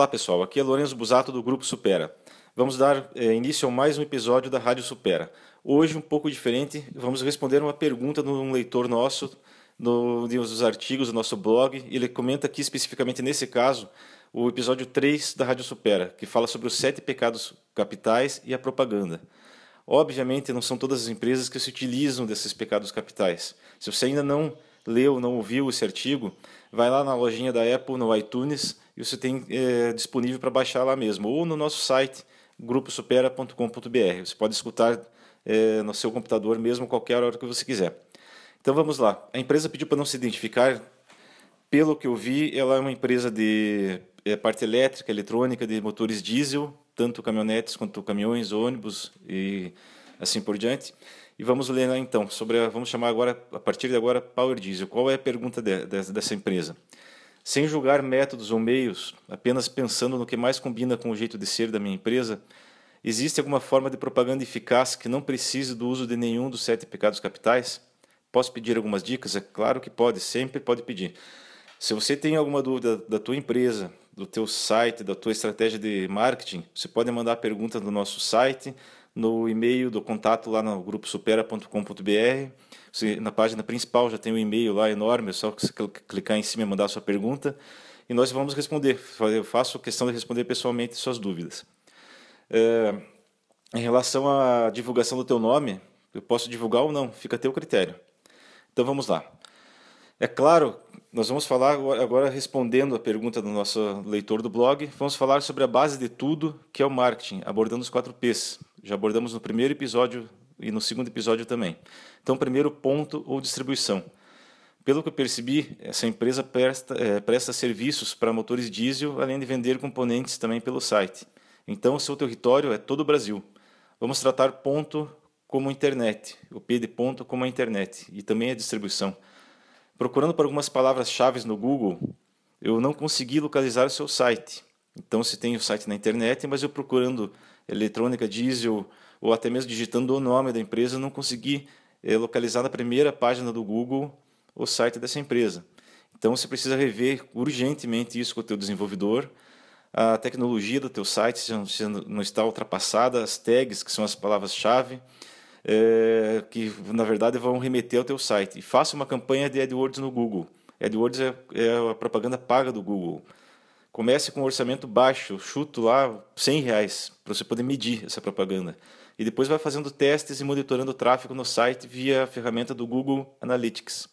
Olá pessoal, aqui é Lourenço Busato do Grupo Supera. Vamos dar é, início a mais um episódio da Rádio Supera. Hoje um pouco diferente, vamos responder uma pergunta de um leitor nosso no, dos artigos do nosso blog. Ele comenta aqui especificamente nesse caso o episódio 3 da Rádio Supera, que fala sobre os sete pecados capitais e a propaganda. Obviamente não são todas as empresas que se utilizam desses pecados capitais. Se você ainda não leu, não ouviu esse artigo, vai lá na lojinha da Apple, no iTunes, e você tem é, disponível para baixar lá mesmo, ou no nosso site, gruposupera.com.br. Você pode escutar é, no seu computador mesmo, qualquer hora que você quiser. Então vamos lá. A empresa pediu para não se identificar. Pelo que eu vi, ela é uma empresa de é, parte elétrica, eletrônica, de motores diesel, tanto caminhonetes quanto caminhões, ônibus e assim por diante. E vamos ler lá então sobre a, vamos chamar agora a partir de agora Power Diesel. Qual é a pergunta de, de, dessa empresa? Sem julgar métodos ou meios, apenas pensando no que mais combina com o jeito de ser da minha empresa, existe alguma forma de propaganda eficaz que não precise do uso de nenhum dos sete pecados capitais? Posso pedir algumas dicas? É claro que pode, sempre pode pedir. Se você tem alguma dúvida da tua empresa, do teu site, da tua estratégia de marketing, você pode mandar a pergunta no nosso site, no e-mail do contato lá no grupo supera.com.br. Na página principal já tem um e-mail lá enorme, é só clicar em cima e mandar sua pergunta e nós vamos responder. Eu faço questão de responder pessoalmente suas dúvidas. É, em relação à divulgação do teu nome, eu posso divulgar ou não, fica a teu critério. Então vamos lá. É claro, nós vamos falar agora respondendo a pergunta do nosso leitor do blog, vamos falar sobre a base de tudo, que é o marketing, abordando os quatro P's. Já abordamos no primeiro episódio e no segundo episódio também. Então, primeiro ponto ou distribuição. Pelo que eu percebi, essa empresa presta, é, presta serviços para motores diesel, além de vender componentes também pelo site. Então, o seu território é todo o Brasil. Vamos tratar ponto como internet, o P de ponto como a internet e também a distribuição. Procurando por algumas palavras-chave no Google, eu não consegui localizar o seu site. Então, se tem o site na internet, mas eu procurando eletrônica diesel ou até mesmo digitando o nome da empresa, não consegui é, localizar na primeira página do Google o site dessa empresa. Então você precisa rever urgentemente isso com o teu desenvolvedor, a tecnologia do teu site se não está ultrapassada, as tags, que são as palavras-chave, é, que na verdade vão remeter ao teu site. E faça uma campanha de AdWords no Google. AdWords é, é a propaganda paga do Google. Comece com um orçamento baixo, chuto lá 100 reais, para você poder medir essa propaganda. E depois vai fazendo testes e monitorando o tráfego no site via a ferramenta do Google Analytics.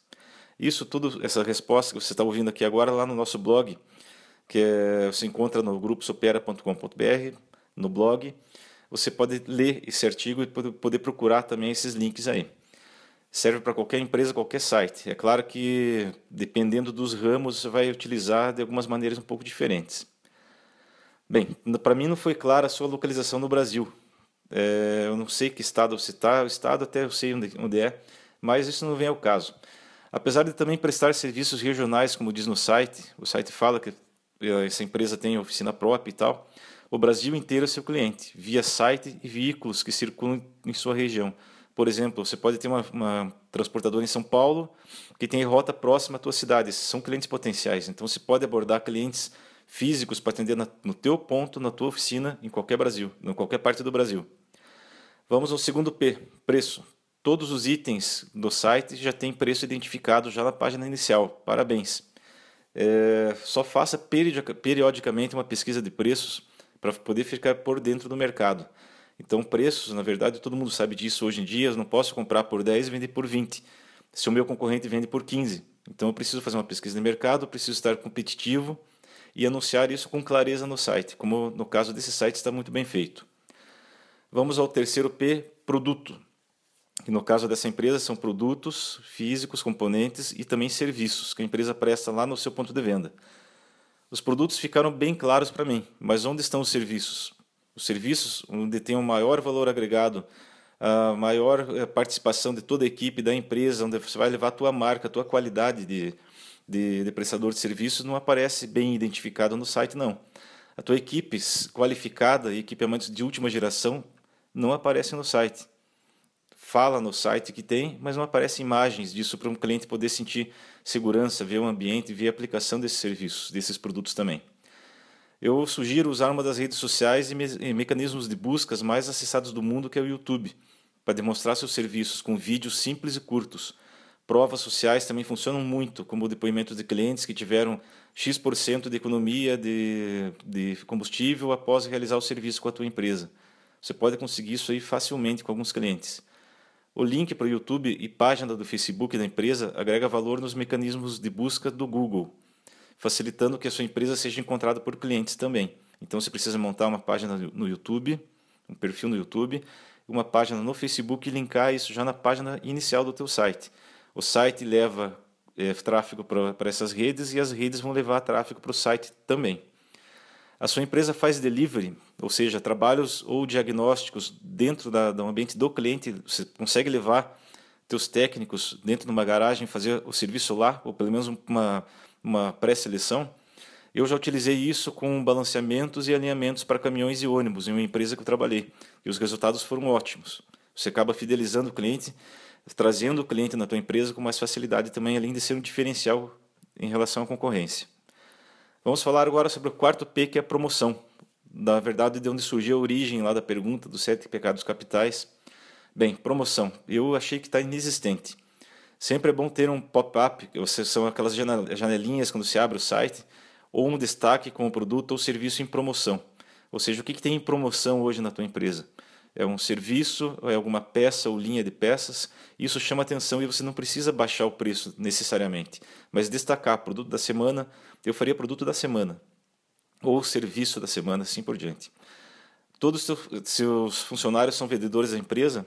Isso tudo, essa resposta que você está ouvindo aqui agora lá no nosso blog, que é, você encontra no grupo supera.com.br, no blog. Você pode ler esse artigo e poder procurar também esses links aí serve para qualquer empresa, qualquer site. É claro que, dependendo dos ramos, você vai utilizar de algumas maneiras um pouco diferentes. Bem, para mim não foi clara a sua localização no Brasil. É, eu não sei que estado você está, o estado até eu sei onde, onde é, mas isso não vem ao caso. Apesar de também prestar serviços regionais, como diz no site, o site fala que essa empresa tem oficina própria e tal, o Brasil inteiro é seu cliente, via site e veículos que circulam em sua região. Por exemplo, você pode ter uma, uma transportadora em São Paulo que tem rota próxima à tua cidade. São clientes potenciais. Então, você pode abordar clientes físicos para atender na, no teu ponto, na tua oficina, em qualquer Brasil, em qualquer parte do Brasil. Vamos ao segundo P, preço. Todos os itens do site já têm preço identificado já na página inicial. Parabéns. É, só faça periodicamente uma pesquisa de preços para poder ficar por dentro do mercado. Então, preços, na verdade, todo mundo sabe disso hoje em dia. Eu não posso comprar por 10 e vender por 20. Se o meu concorrente vende por 15. Então, eu preciso fazer uma pesquisa de mercado, preciso estar competitivo e anunciar isso com clareza no site, como no caso desse site está muito bem feito. Vamos ao terceiro P, produto. No caso dessa empresa são produtos físicos, componentes e também serviços que a empresa presta lá no seu ponto de venda. Os produtos ficaram bem claros para mim, mas onde estão os serviços? Os serviços onde tem um maior valor agregado, a maior eh, participação de toda a equipe da empresa, onde você vai levar a tua marca, a tua qualidade de, de, de prestador de serviços, não aparece bem identificado no site, não. A tua equipe qualificada e equipamentos de última geração não aparece no site. Fala no site que tem, mas não aparecem imagens disso para um cliente poder sentir segurança, ver o ambiente, ver a aplicação desses serviços, desses produtos também. Eu sugiro usar uma das redes sociais e, me e mecanismos de buscas mais acessados do mundo, que é o YouTube, para demonstrar seus serviços com vídeos simples e curtos. Provas sociais também funcionam muito, como depoimentos de clientes que tiveram X% de economia de, de combustível após realizar o serviço com a tua empresa. Você pode conseguir isso aí facilmente com alguns clientes. O link para o YouTube e página do Facebook da empresa agrega valor nos mecanismos de busca do Google, facilitando que a sua empresa seja encontrada por clientes também. Então você precisa montar uma página no YouTube, um perfil no YouTube, uma página no Facebook e linkar isso já na página inicial do teu site. O site leva é, tráfego para essas redes e as redes vão levar tráfego para o site também. A sua empresa faz delivery, ou seja, trabalhos ou diagnósticos dentro da, do ambiente do cliente. Você consegue levar teus técnicos dentro de uma garagem, fazer o serviço lá, ou pelo menos uma, uma pré-seleção. Eu já utilizei isso com balanceamentos e alinhamentos para caminhões e ônibus em uma empresa que eu trabalhei, e os resultados foram ótimos. Você acaba fidelizando o cliente, trazendo o cliente na tua empresa com mais facilidade também, além de ser um diferencial em relação à concorrência. Vamos falar agora sobre o quarto P, que é a promoção. Na verdade, de onde surgiu a origem lá da pergunta dos sete pecados capitais. Bem, promoção. Eu achei que está inexistente. Sempre é bom ter um pop-up, são aquelas janelinhas quando se abre o site, ou um destaque com o produto ou serviço em promoção. Ou seja, o que, que tem em promoção hoje na tua empresa? É um serviço, é alguma peça ou linha de peças. Isso chama atenção e você não precisa baixar o preço necessariamente, mas destacar produto da semana, eu faria produto da semana ou serviço da semana, assim por diante. Todos os seus funcionários são vendedores da empresa.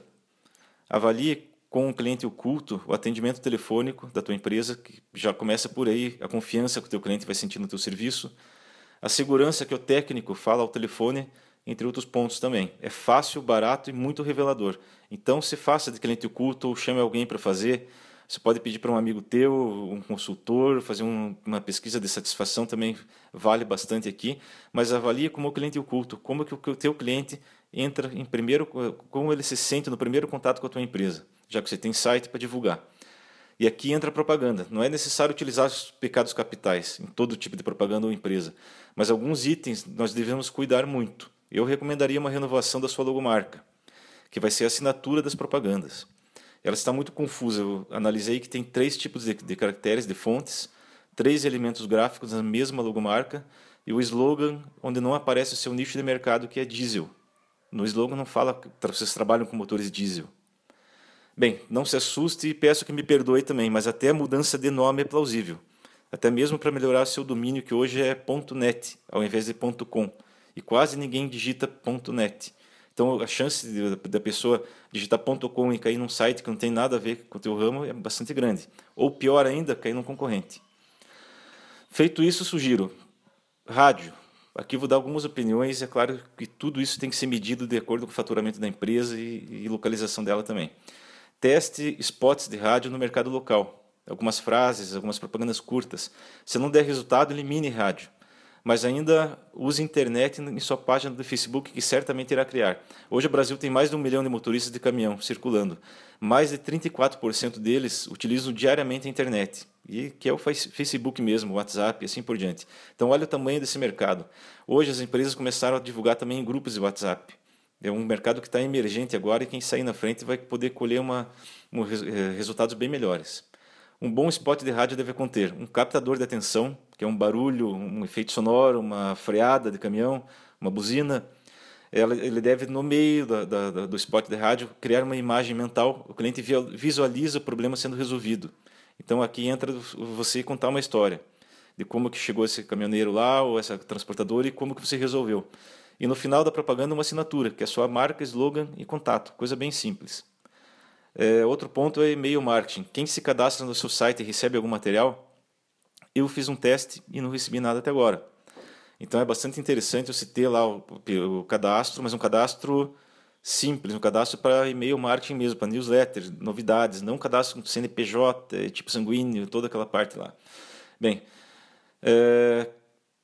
Avalie com o cliente oculto o atendimento telefônico da tua empresa, que já começa por aí a confiança que o teu cliente vai sentir no teu serviço, a segurança que o técnico fala ao telefone, entre outros pontos também. É fácil, barato e muito revelador. Então, se faça de cliente oculto ou chame alguém para fazer, você pode pedir para um amigo teu, um consultor, fazer um, uma pesquisa de satisfação também vale bastante aqui, mas avalie como o cliente oculto, como que o teu cliente entra em primeiro, como ele se sente no primeiro contato com a tua empresa, já que você tem site para divulgar. E aqui entra a propaganda. Não é necessário utilizar os pecados capitais em todo tipo de propaganda ou empresa, mas alguns itens nós devemos cuidar muito. Eu recomendaria uma renovação da sua logomarca, que vai ser a assinatura das propagandas ela está muito confusa. Eu analisei que tem três tipos de, de caracteres, de fontes, três elementos gráficos na mesma logomarca e o slogan onde não aparece o seu nicho de mercado, que é diesel. No slogan não fala que vocês trabalham com motores diesel. Bem, não se assuste e peço que me perdoe também, mas até a mudança de nome é plausível. Até mesmo para melhorar seu domínio, que hoje é .net, ao invés de .com. E quase ninguém digita .net. Então a chance da pessoa digitar .com e cair num site que não tem nada a ver com o teu ramo é bastante grande. Ou pior ainda, cair num concorrente. Feito isso, sugiro rádio. Aqui vou dar algumas opiniões, é claro que tudo isso tem que ser medido de acordo com o faturamento da empresa e, e localização dela também. Teste spots de rádio no mercado local. Algumas frases, algumas propagandas curtas. Se não der resultado, elimine rádio mas ainda use internet em sua página do Facebook, que certamente irá criar. Hoje o Brasil tem mais de um milhão de motoristas de caminhão circulando. Mais de 34% deles utilizam diariamente a internet, e que é o Facebook mesmo, o WhatsApp e assim por diante. Então, olha o tamanho desse mercado. Hoje as empresas começaram a divulgar também em grupos de WhatsApp. É um mercado que está emergente agora e quem sair na frente vai poder colher uma, um, eh, resultados bem melhores. Um bom spot de rádio deve conter um captador de atenção, que é um barulho, um efeito sonoro, uma freada de caminhão, uma buzina. Ele deve, no meio da, da, do spot de rádio, criar uma imagem mental. O cliente visualiza o problema sendo resolvido. Então aqui entra você contar uma história de como que chegou esse caminhoneiro lá ou essa transportadora e como que você resolveu. E no final da propaganda uma assinatura, que é sua marca, slogan e contato, coisa bem simples. É, outro ponto é e-mail marketing. Quem se cadastra no seu site e recebe algum material, eu fiz um teste e não recebi nada até agora. Então é bastante interessante você ter lá o, o cadastro, mas um cadastro simples, um cadastro para e-mail marketing mesmo, para newsletter, novidades, não um cadastro com CNPJ, tipo sanguíneo, toda aquela parte lá. Bem, é,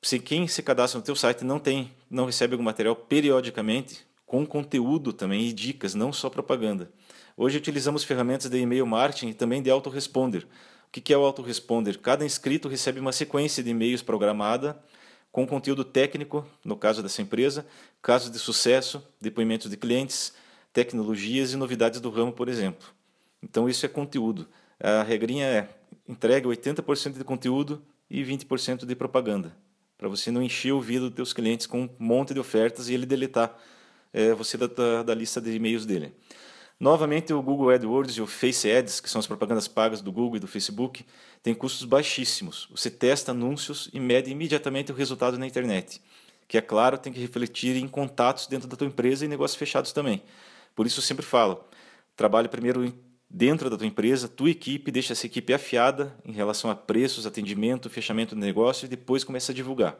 se quem se cadastra no teu site não tem, não recebe algum material periodicamente, com conteúdo também e dicas, não só propaganda. Hoje utilizamos ferramentas de e-mail marketing e também de autoresponder. O que é o autoresponder? Cada inscrito recebe uma sequência de e-mails programada com conteúdo técnico, no caso dessa empresa, casos de sucesso, depoimentos de clientes, tecnologias e novidades do ramo, por exemplo. Então isso é conteúdo. A regrinha é entrega 80% de conteúdo e 20% de propaganda, para você não encher o ouvido dos teus clientes com um monte de ofertas e ele deletar é, você da, da lista de e-mails dele. Novamente, o Google AdWords e o Face Ads, que são as propagandas pagas do Google e do Facebook, têm custos baixíssimos. Você testa anúncios e mede imediatamente o resultado na internet, que é claro tem que refletir em contatos dentro da tua empresa e negócios fechados também. Por isso eu sempre falo, trabalhe primeiro dentro da tua empresa, tua equipe, deixa essa equipe afiada em relação a preços, atendimento, fechamento do negócio e depois começa a divulgar.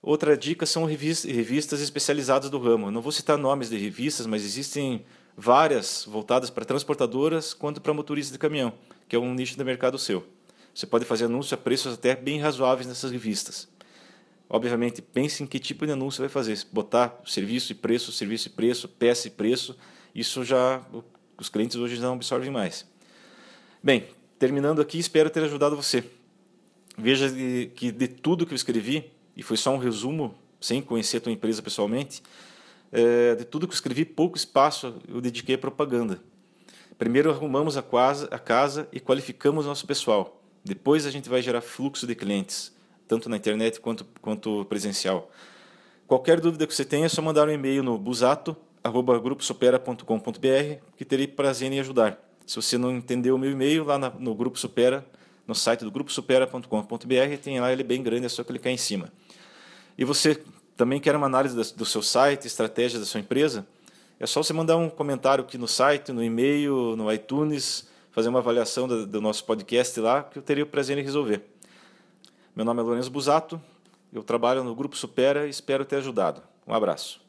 Outra dica são revistas especializadas do ramo. não vou citar nomes de revistas, mas existem várias voltadas para transportadoras quanto para motoristas de caminhão, que é um nicho de mercado seu. Você pode fazer anúncio a preços até bem razoáveis nessas revistas. Obviamente, pense em que tipo de anúncio vai fazer. Botar serviço e preço, serviço e preço, peça e preço, isso já os clientes hoje não absorvem mais. Bem, terminando aqui, espero ter ajudado você. Veja que de tudo que eu escrevi, e foi só um resumo, sem conhecer a tua empresa pessoalmente, é, de tudo que eu escrevi, pouco espaço eu dediquei à propaganda. Primeiro arrumamos a casa, a casa e qualificamos nosso pessoal. Depois a gente vai gerar fluxo de clientes, tanto na internet quanto, quanto presencial. Qualquer dúvida que você tenha, é só mandar um e-mail no busato@gruposupera.com.br que terei prazer em ajudar. Se você não entendeu o meu e-mail, lá no Grupo Supera, no site do gruposupera.com.br, tem lá ele bem grande, é só clicar em cima. E você também quer uma análise do seu site, estratégia da sua empresa? É só você mandar um comentário aqui no site, no e-mail, no iTunes, fazer uma avaliação do, do nosso podcast lá, que eu teria o prazer em resolver. Meu nome é Lourenço Busato, eu trabalho no Grupo Supera e espero ter ajudado. Um abraço.